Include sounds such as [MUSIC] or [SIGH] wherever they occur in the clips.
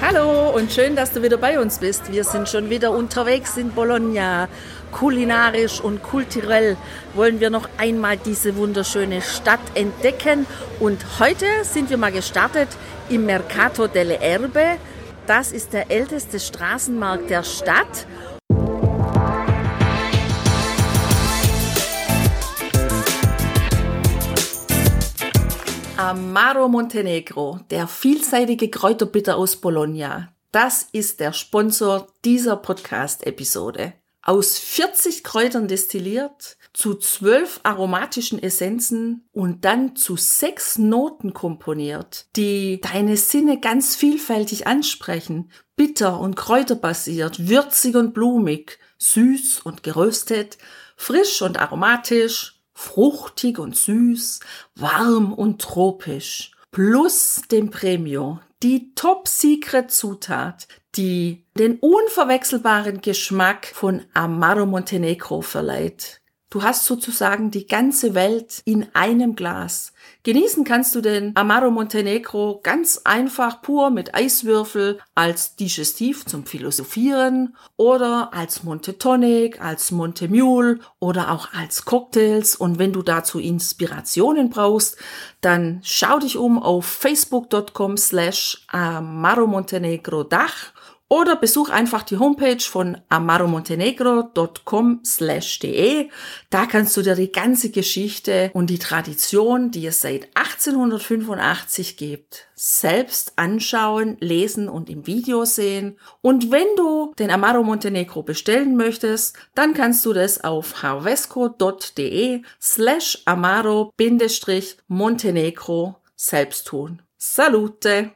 Hallo und schön, dass du wieder bei uns bist. Wir sind schon wieder unterwegs in Bologna. Kulinarisch und kulturell wollen wir noch einmal diese wunderschöne Stadt entdecken. Und heute sind wir mal gestartet im Mercato delle Erbe. Das ist der älteste Straßenmarkt der Stadt Amaro Montenegro, der vielseitige Kräuterbitter aus Bologna. Das ist der Sponsor dieser Podcast-Episode. Aus 40 Kräutern destilliert, zu 12 aromatischen Essenzen und dann zu sechs Noten komponiert, die deine Sinne ganz vielfältig ansprechen. Bitter und kräuterbasiert, würzig und blumig, süß und geröstet, frisch und aromatisch, fruchtig und süß, warm und tropisch, plus dem Premio, die Top-Secret-Zutat, die den unverwechselbaren Geschmack von Amaro Montenegro verleiht. Du hast sozusagen die ganze Welt in einem Glas. Genießen kannst du den Amaro Montenegro ganz einfach pur mit Eiswürfel als Digestiv zum Philosophieren oder als Monte Tonic, als Monte Mule oder auch als Cocktails. Und wenn du dazu Inspirationen brauchst, dann schau dich um auf facebook.com slash Amaro Montenegro Dach oder besuch einfach die Homepage von amaromontenegro.com/de. Da kannst du dir die ganze Geschichte und die Tradition, die es seit 1885 gibt, selbst anschauen, lesen und im Video sehen. Und wenn du den Amaro Montenegro bestellen möchtest, dann kannst du das auf harvesco.de slash amaro-montenegro selbst tun. Salute!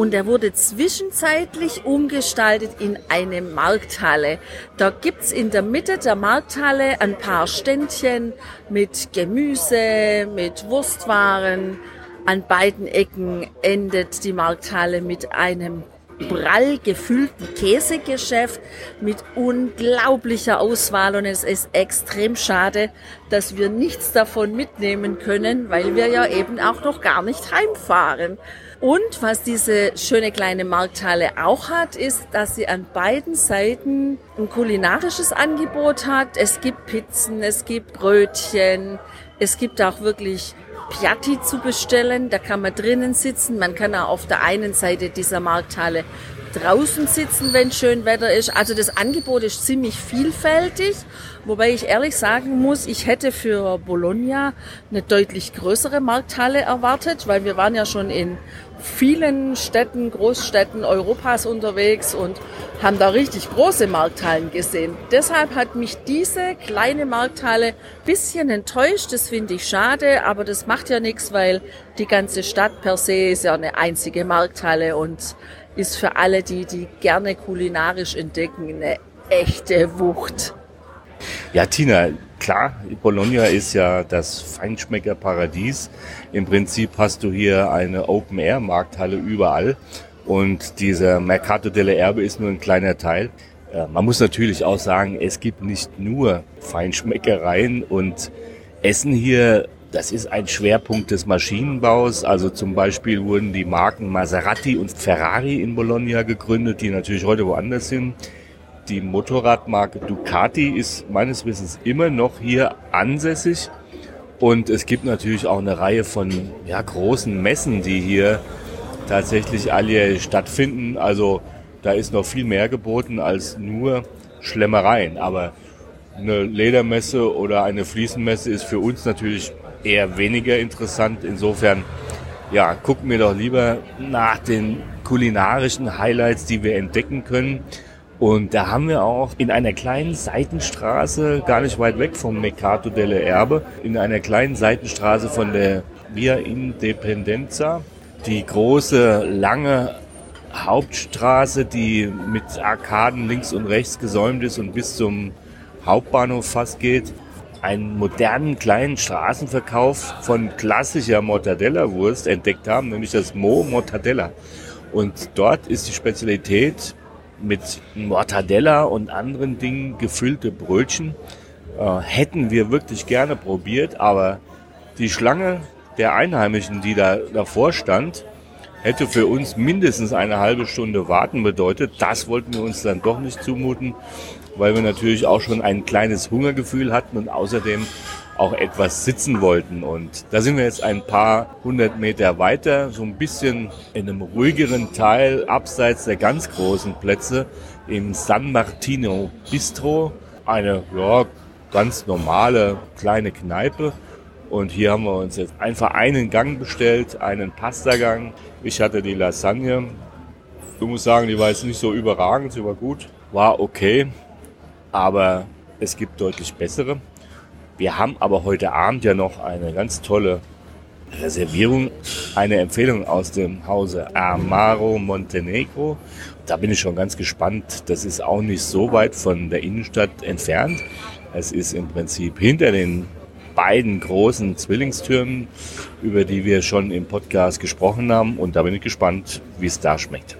Und er wurde zwischenzeitlich umgestaltet in eine Markthalle. Da gibt's in der Mitte der Markthalle ein paar Ständchen mit Gemüse, mit Wurstwaren. An beiden Ecken endet die Markthalle mit einem prall gefüllten Käsegeschäft mit unglaublicher Auswahl und es ist extrem schade, dass wir nichts davon mitnehmen können, weil wir ja eben auch noch gar nicht heimfahren. Und was diese schöne kleine Markthalle auch hat, ist, dass sie an beiden Seiten ein kulinarisches Angebot hat. Es gibt Pizzen, es gibt Brötchen, es gibt auch wirklich Piatti zu bestellen. Da kann man drinnen sitzen. Man kann auch auf der einen Seite dieser Markthalle draußen sitzen, wenn schön Wetter ist. Also das Angebot ist ziemlich vielfältig, wobei ich ehrlich sagen muss, ich hätte für Bologna eine deutlich größere Markthalle erwartet, weil wir waren ja schon in vielen Städten, Großstädten Europas unterwegs und haben da richtig große Markthallen gesehen. Deshalb hat mich diese kleine Markthalle bisschen enttäuscht. Das finde ich schade, aber das macht ja nichts, weil die ganze Stadt per se ist ja eine einzige Markthalle und ist für alle, die die gerne kulinarisch entdecken, eine echte Wucht. Ja, Tina, klar, Bologna ist ja das Feinschmeckerparadies. Im Prinzip hast du hier eine Open-Air-Markthalle überall und dieser Mercato delle Erbe ist nur ein kleiner Teil. Äh, man muss natürlich auch sagen, es gibt nicht nur Feinschmeckereien und Essen hier das ist ein Schwerpunkt des Maschinenbaus. Also zum Beispiel wurden die Marken Maserati und Ferrari in Bologna gegründet, die natürlich heute woanders sind. Die Motorradmarke Ducati ist meines Wissens immer noch hier ansässig. Und es gibt natürlich auch eine Reihe von ja, großen Messen, die hier tatsächlich alle stattfinden. Also da ist noch viel mehr geboten als nur Schlemmereien. Aber eine Ledermesse oder eine Fliesenmesse ist für uns natürlich eher weniger interessant. Insofern, ja, gucken wir doch lieber nach den kulinarischen Highlights, die wir entdecken können. Und da haben wir auch in einer kleinen Seitenstraße, gar nicht weit weg vom Mercato delle Erbe, in einer kleinen Seitenstraße von der Via Independenza, die große, lange Hauptstraße, die mit Arkaden links und rechts gesäumt ist und bis zum Hauptbahnhof fast geht, einen modernen kleinen Straßenverkauf von klassischer Mortadella-Wurst entdeckt haben, nämlich das Mo Mortadella. Und dort ist die Spezialität mit Mortadella und anderen Dingen gefüllte Brötchen. Äh, hätten wir wirklich gerne probiert, aber die Schlange der Einheimischen, die da davor stand, hätte für uns mindestens eine halbe Stunde warten bedeutet. Das wollten wir uns dann doch nicht zumuten, weil wir natürlich auch schon ein kleines Hungergefühl hatten und außerdem auch etwas sitzen wollten. Und da sind wir jetzt ein paar hundert Meter weiter, so ein bisschen in einem ruhigeren Teil, abseits der ganz großen Plätze, im San Martino Bistro. Eine ja, ganz normale kleine Kneipe. Und hier haben wir uns jetzt einfach einen Gang bestellt, einen Pastagang. Ich hatte die Lasagne. Ich muss sagen, die war jetzt nicht so überragend, sie war gut, war okay, aber es gibt deutlich bessere. Wir haben aber heute Abend ja noch eine ganz tolle Reservierung, eine Empfehlung aus dem Hause Amaro Montenegro. Da bin ich schon ganz gespannt. Das ist auch nicht so weit von der Innenstadt entfernt. Es ist im Prinzip hinter den beiden großen Zwillingstürmen, über die wir schon im Podcast gesprochen haben. Und da bin ich gespannt, wie es da schmeckt.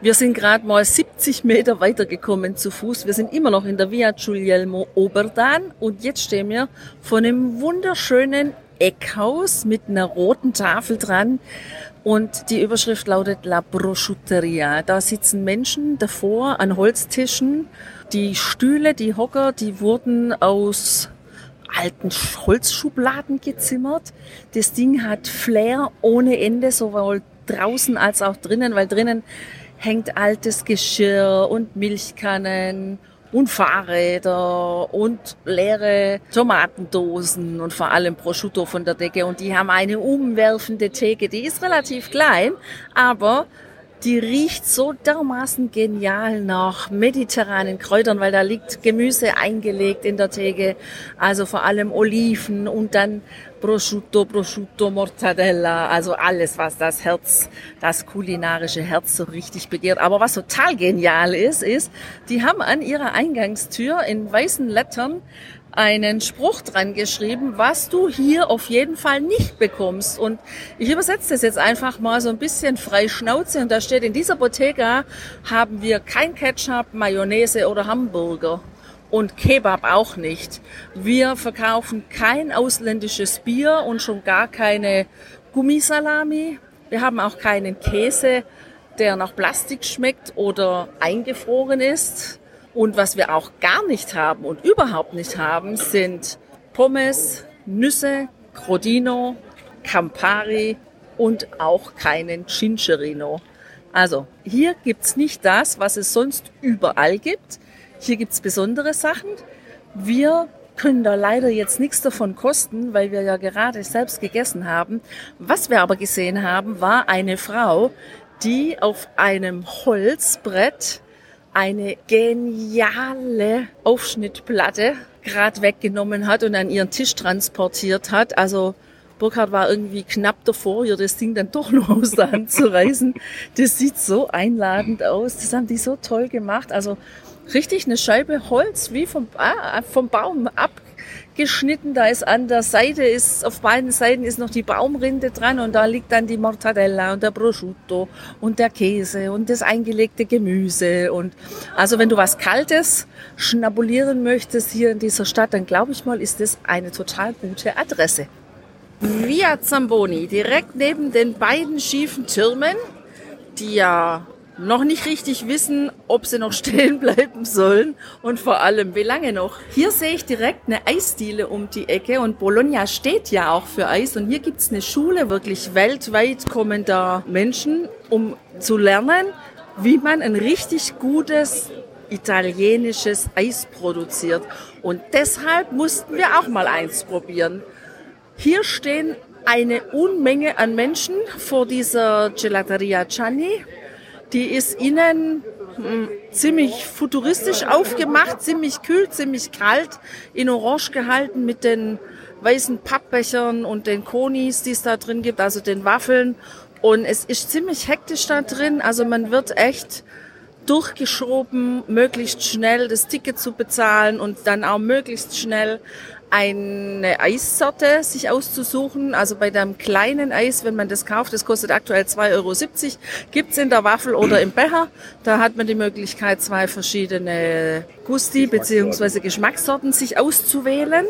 Wir sind gerade mal 70 Meter weitergekommen zu Fuß. Wir sind immer noch in der Via Giulielmo Oberdan und jetzt stehen wir vor einem wunderschönen Eckhaus mit einer roten Tafel dran und die Überschrift lautet La Prosciutteria. Da sitzen Menschen davor an Holztischen. Die Stühle, die Hocker, die wurden aus alten Holzschubladen gezimmert. Das Ding hat Flair ohne Ende, sowohl draußen als auch drinnen, weil drinnen hängt altes Geschirr und Milchkannen und Fahrräder und leere Tomatendosen und vor allem Prosciutto von der Decke. Und die haben eine umwerfende Theke. Die ist relativ klein, aber die riecht so dermaßen genial nach mediterranen Kräutern, weil da liegt Gemüse eingelegt in der Theke, also vor allem Oliven und dann Prosciutto, Prosciutto, Mortadella, also alles, was das Herz, das kulinarische Herz so richtig begehrt. Aber was total genial ist, ist, die haben an ihrer Eingangstür in weißen Lettern einen Spruch dran geschrieben, was du hier auf jeden Fall nicht bekommst. Und ich übersetze das jetzt einfach mal so ein bisschen frei Schnauze und da steht, in dieser Bottega haben wir kein Ketchup, Mayonnaise oder Hamburger. Und Kebab auch nicht. Wir verkaufen kein ausländisches Bier und schon gar keine Gummisalami. Wir haben auch keinen Käse, der nach Plastik schmeckt oder eingefroren ist. Und was wir auch gar nicht haben und überhaupt nicht haben, sind Pommes, Nüsse, Crodino, Campari und auch keinen Cincerino. Also hier gibt's nicht das, was es sonst überall gibt. Hier gibt's besondere Sachen. Wir können da leider jetzt nichts davon kosten, weil wir ja gerade selbst gegessen haben. Was wir aber gesehen haben, war eine Frau, die auf einem Holzbrett eine geniale Aufschnittplatte gerade weggenommen hat und an ihren Tisch transportiert hat. Also Burkhard war irgendwie knapp davor, ihr das Ding dann doch [LAUGHS] noch aus der Hand zu reißen. Das sieht so einladend aus. Das haben die so toll gemacht. Also richtig eine Scheibe Holz wie vom, ah, vom Baum ab geschnitten. Da ist an der Seite ist, auf beiden Seiten ist noch die Baumrinde dran und da liegt dann die Mortadella und der Prosciutto und der Käse und das eingelegte Gemüse. Und also wenn du was Kaltes schnabulieren möchtest hier in dieser Stadt, dann glaube ich mal, ist das eine total gute Adresse. Via Zamboni, direkt neben den beiden schiefen Türmen, die ja noch nicht richtig wissen, ob sie noch [LAUGHS] stehen bleiben sollen und vor allem wie lange noch. Hier sehe ich direkt eine Eisdiele um die Ecke und Bologna steht ja auch für Eis und hier gibt's eine Schule, wirklich weltweit kommen da Menschen, um zu lernen, wie man ein richtig gutes italienisches Eis produziert. Und deshalb mussten wir auch mal eins probieren. Hier stehen eine Unmenge an Menschen vor dieser Gelateria Gianni die ist innen hm, ziemlich futuristisch aufgemacht, ziemlich kühl, ziemlich kalt, in Orange gehalten mit den weißen Pappbechern und den Konis, die es da drin gibt, also den Waffeln. Und es ist ziemlich hektisch da drin. Also man wird echt durchgeschoben, möglichst schnell das Ticket zu bezahlen und dann auch möglichst schnell eine Eissorte sich auszusuchen. Also bei dem kleinen Eis, wenn man das kauft, das kostet aktuell 2,70 Euro, gibt's in der Waffel oder im Becher. Da hat man die Möglichkeit, zwei verschiedene Gusti bzw. Geschmackssorten sich auszuwählen.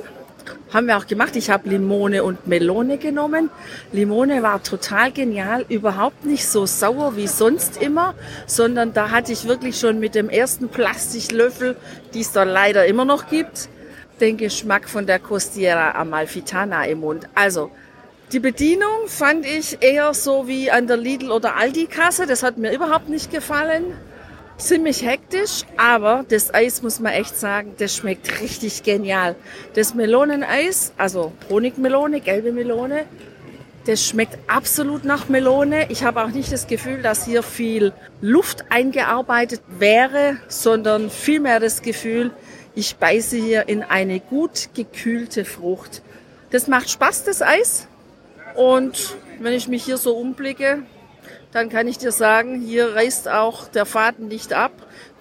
Haben wir auch gemacht. Ich habe Limone und Melone genommen. Limone war total genial, überhaupt nicht so sauer wie sonst immer, sondern da hatte ich wirklich schon mit dem ersten Plastiklöffel, die es da leider immer noch gibt, den Geschmack von der Costiera Amalfitana im Mund. Also, die Bedienung fand ich eher so wie an der Lidl oder Aldi Kasse. Das hat mir überhaupt nicht gefallen ziemlich hektisch, aber das Eis muss man echt sagen, das schmeckt richtig genial. Das Meloneneis, also Honigmelone, gelbe Melone, das schmeckt absolut nach Melone. Ich habe auch nicht das Gefühl, dass hier viel Luft eingearbeitet wäre, sondern vielmehr das Gefühl, ich beiße hier in eine gut gekühlte Frucht. Das macht Spaß, das Eis. Und wenn ich mich hier so umblicke, dann kann ich dir sagen, hier reißt auch der Faden nicht ab.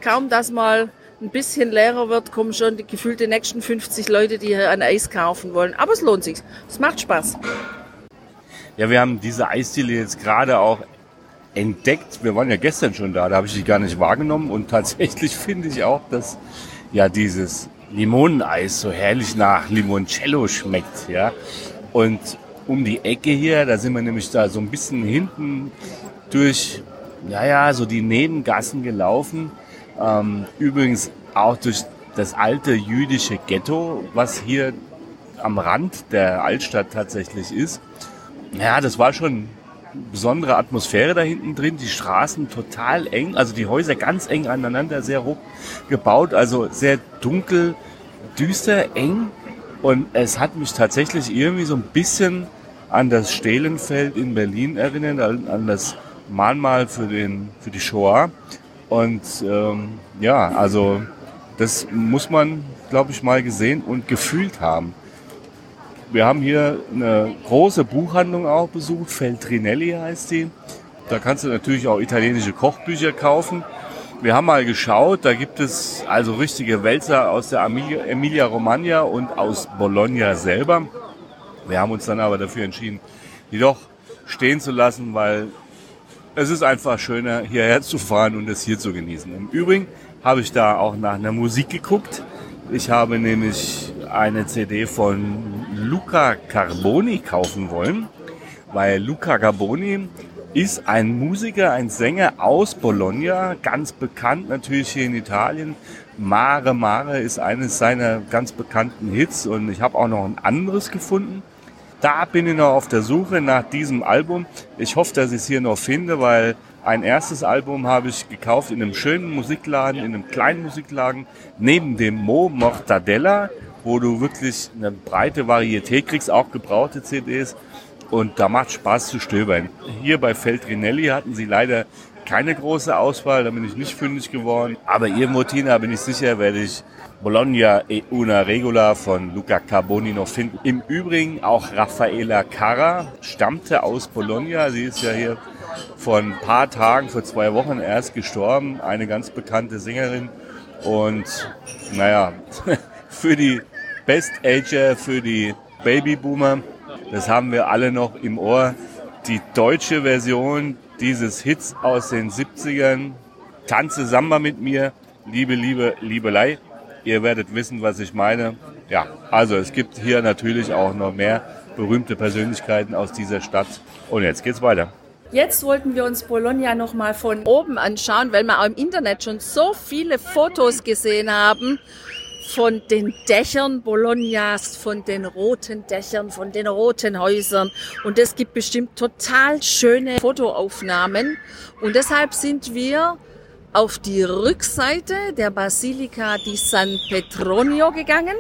Kaum, dass mal ein bisschen leerer wird, kommen schon die gefühlte nächsten 50 Leute, die hier ein Eis kaufen wollen. Aber es lohnt sich. Es macht Spaß. Ja, wir haben diese Eisdiele jetzt gerade auch entdeckt. Wir waren ja gestern schon da, da habe ich die gar nicht wahrgenommen. Und tatsächlich [LAUGHS] finde ich auch, dass ja dieses Limoneneis so herrlich nach Limoncello schmeckt. Ja. Und um die Ecke hier, da sind wir nämlich da so ein bisschen hinten durch, naja, so die Nebengassen gelaufen. Ähm, übrigens auch durch das alte jüdische Ghetto, was hier am Rand der Altstadt tatsächlich ist. Ja, das war schon besondere Atmosphäre da hinten drin. Die Straßen total eng, also die Häuser ganz eng aneinander, sehr hoch gebaut, also sehr dunkel, düster, eng. Und es hat mich tatsächlich irgendwie so ein bisschen an das Stehlenfeld in Berlin erinnert, an das Mahnmal für, den, für die Shoah. Und ähm, ja, also das muss man, glaube ich, mal gesehen und gefühlt haben. Wir haben hier eine große Buchhandlung auch besucht, Feltrinelli heißt die. Da kannst du natürlich auch italienische Kochbücher kaufen. Wir haben mal geschaut, da gibt es also richtige Wälzer aus der Emilia-Romagna und aus Bologna selber. Wir haben uns dann aber dafür entschieden, die doch stehen zu lassen, weil es ist einfach schöner, hierher zu fahren und es hier zu genießen. Im Übrigen habe ich da auch nach einer Musik geguckt. Ich habe nämlich eine CD von Luca Carboni kaufen wollen, weil Luca Carboni ist ein Musiker, ein Sänger aus Bologna, ganz bekannt natürlich hier in Italien. Mare Mare ist eines seiner ganz bekannten Hits und ich habe auch noch ein anderes gefunden. Da bin ich noch auf der Suche nach diesem Album. Ich hoffe, dass ich es hier noch finde, weil ein erstes Album habe ich gekauft in einem schönen Musikladen, in einem kleinen Musikladen, neben dem Mo Mortadella, wo du wirklich eine breite Varietät kriegst, auch gebrauchte CDs. Und da macht Spaß zu stöbern. Hier bei Feltrinelli hatten sie leider keine große Auswahl, da bin ich nicht fündig geworden. Aber irgendwo, Tina, bin ich sicher, werde ich Bologna e una regola von Luca Carboni noch finden. Im Übrigen auch Raffaella Carra stammte aus Bologna. Sie ist ja hier vor ein paar Tagen, vor zwei Wochen erst gestorben. Eine ganz bekannte Sängerin. Und naja, [LAUGHS] für die Best Ager, für die Babyboomer, das haben wir alle noch im Ohr. Die deutsche Version dieses Hits aus den 70ern, Tanze Samba mit mir, Liebe, Liebe, Liebelei. Ihr werdet wissen, was ich meine. Ja, also es gibt hier natürlich auch noch mehr berühmte Persönlichkeiten aus dieser Stadt. Und jetzt geht's weiter. Jetzt wollten wir uns Bologna noch mal von oben anschauen, weil wir auch im Internet schon so viele Fotos gesehen haben von den Dächern Bolognas, von den roten Dächern, von den roten Häusern. Und es gibt bestimmt total schöne Fotoaufnahmen. Und deshalb sind wir auf die Rückseite der Basilika di San Petronio gegangen.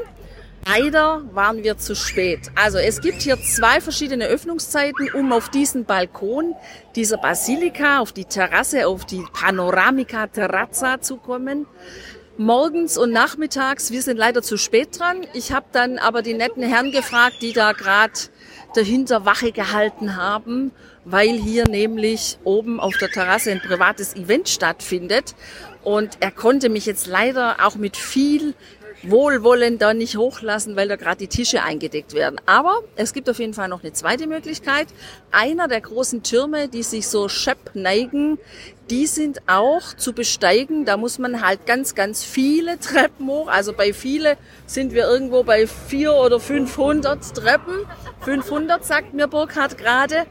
Leider waren wir zu spät. Also es gibt hier zwei verschiedene Öffnungszeiten, um auf diesen Balkon dieser Basilika, auf die Terrasse, auf die Panoramica Terrazza zu kommen. Morgens und nachmittags. Wir sind leider zu spät dran. Ich habe dann aber die netten Herren gefragt, die da gerade dahinter Wache gehalten haben, weil hier nämlich oben auf der Terrasse ein privates Event stattfindet. Und er konnte mich jetzt leider auch mit viel Wohlwollen da nicht hochlassen, weil da gerade die Tische eingedeckt werden. Aber es gibt auf jeden Fall noch eine zweite Möglichkeit. Einer der großen Türme, die sich so schepp neigen, die sind auch zu besteigen. Da muss man halt ganz, ganz viele Treppen hoch. Also bei viele sind wir irgendwo bei vier oder 500 Treppen. 500 sagt mir Burkhard gerade.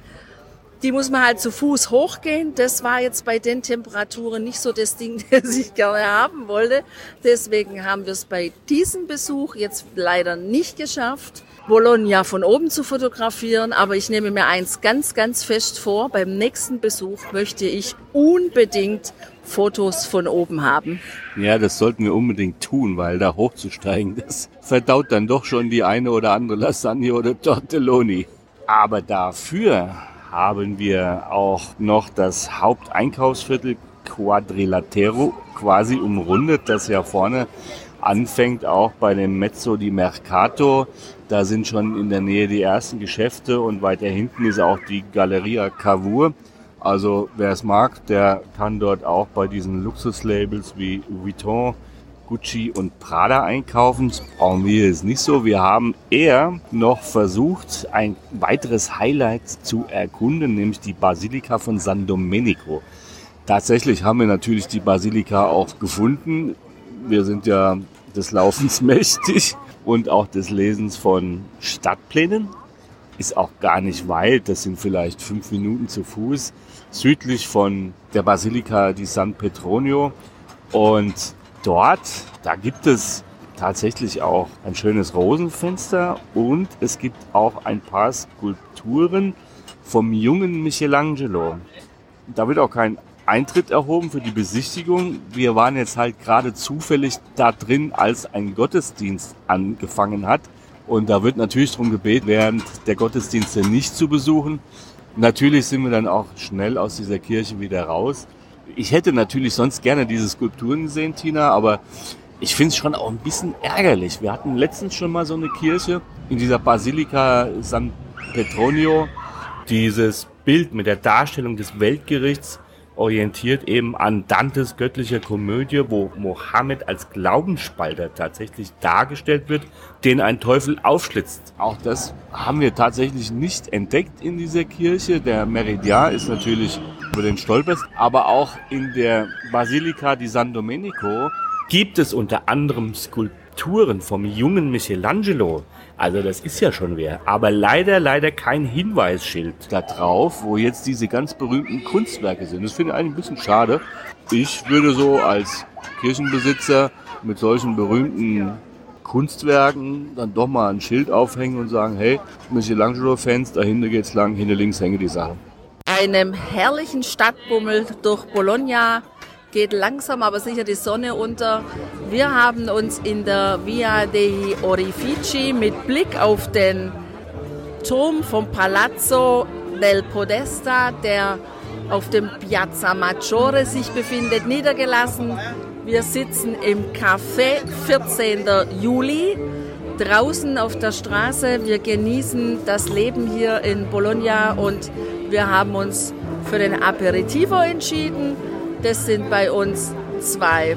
Die muss man halt zu Fuß hochgehen. Das war jetzt bei den Temperaturen nicht so das Ding, [LAUGHS] das ich gerne haben wollte. Deswegen haben wir es bei diesem Besuch jetzt leider nicht geschafft, Bologna von oben zu fotografieren. Aber ich nehme mir eins ganz, ganz fest vor. Beim nächsten Besuch möchte ich unbedingt Fotos von oben haben. Ja, das sollten wir unbedingt tun, weil da hochzusteigen, das verdaut dann doch schon die eine oder andere Lasagne oder Tortelloni. Aber dafür haben wir auch noch das Haupteinkaufsviertel Quadrilatero quasi umrundet, das ja vorne anfängt auch bei dem Mezzo di Mercato. Da sind schon in der Nähe die ersten Geschäfte und weiter hinten ist auch die Galleria Cavour. Also wer es mag, der kann dort auch bei diesen Luxuslabels wie Vuitton Gucci und Prada einkaufen. Das brauchen wir jetzt nicht so. Wir haben eher noch versucht, ein weiteres Highlight zu erkunden, nämlich die Basilika von San Domenico. Tatsächlich haben wir natürlich die Basilika auch gefunden. Wir sind ja des Laufens [LAUGHS] mächtig und auch des Lesens von Stadtplänen. Ist auch gar nicht weit, das sind vielleicht fünf Minuten zu Fuß, südlich von der Basilika di San Petronio. Und dort, da gibt es tatsächlich auch ein schönes Rosenfenster und es gibt auch ein paar Skulpturen vom jungen Michelangelo. Da wird auch kein Eintritt erhoben für die Besichtigung. Wir waren jetzt halt gerade zufällig da drin, als ein Gottesdienst angefangen hat. Und da wird natürlich darum gebeten, während der Gottesdienste nicht zu besuchen. Natürlich sind wir dann auch schnell aus dieser Kirche wieder raus ich hätte natürlich sonst gerne diese Skulpturen gesehen, Tina, aber ich finde es schon auch ein bisschen ärgerlich. Wir hatten letztens schon mal so eine Kirche in dieser Basilika San Petronio. Dieses Bild mit der Darstellung des Weltgerichts orientiert eben an Dantes göttlicher Komödie, wo Mohammed als Glaubensspalter tatsächlich dargestellt wird, den ein Teufel aufschlitzt. Auch das haben wir tatsächlich nicht entdeckt in dieser Kirche. Der Meridian ist natürlich über den stolperst, aber auch in der Basilika di San Domenico gibt es unter anderem Skulpturen vom jungen Michelangelo, also das ist ja schon wer. Aber leider, leider kein Hinweisschild da drauf, wo jetzt diese ganz berühmten Kunstwerke sind. Das finde ich eigentlich ein bisschen schade. Ich würde so als Kirchenbesitzer mit solchen berühmten Kunstwerken dann doch mal ein Schild aufhängen und sagen, hey, Michelangelo-Fans, da hinten geht's lang, hinter links hängen die Sachen. Einem herrlichen Stadtbummel durch Bologna geht langsam aber sicher die Sonne unter. Wir haben uns in der Via dei Orifici mit Blick auf den Turm vom Palazzo del Podesta, der auf dem Piazza Maggiore sich befindet, niedergelassen. Wir sitzen im Café 14. Juli draußen auf der Straße. Wir genießen das Leben hier in Bologna und wir haben uns für den Aperitivo entschieden. Das sind bei uns zwei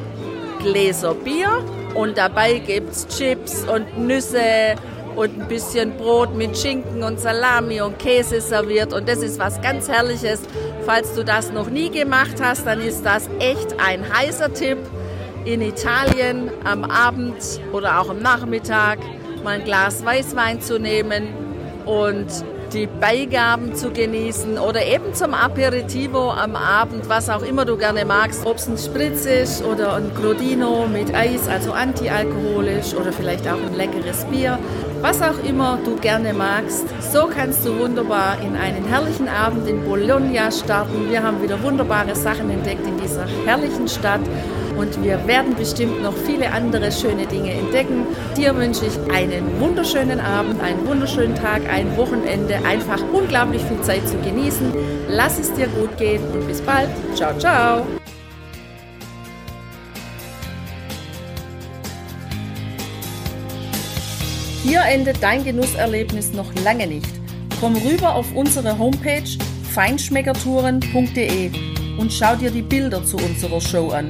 Gläser Bier und dabei gibt es Chips und Nüsse und ein bisschen Brot mit Schinken und Salami und Käse serviert und das ist was ganz Herrliches. Falls du das noch nie gemacht hast, dann ist das echt ein heißer Tipp in Italien am Abend oder auch am Nachmittag mal ein Glas Weißwein zu nehmen und die Beigaben zu genießen oder eben zum Aperitivo am Abend, was auch immer du gerne magst. Ob es ein Spritz ist oder ein Crodino mit Eis, also antialkoholisch oder vielleicht auch ein leckeres Bier. Was auch immer du gerne magst, so kannst du wunderbar in einen herrlichen Abend in Bologna starten. Wir haben wieder wunderbare Sachen entdeckt in dieser herrlichen Stadt und wir werden bestimmt noch viele andere schöne Dinge entdecken. Dir wünsche ich einen wunderschönen Abend, einen wunderschönen Tag, ein Wochenende, einfach unglaublich viel Zeit zu genießen. Lass es dir gut gehen und bis bald. Ciao, ciao. Hier endet dein Genusserlebnis noch lange nicht. Komm rüber auf unsere Homepage feinschmeckertouren.de und schau dir die Bilder zu unserer Show an.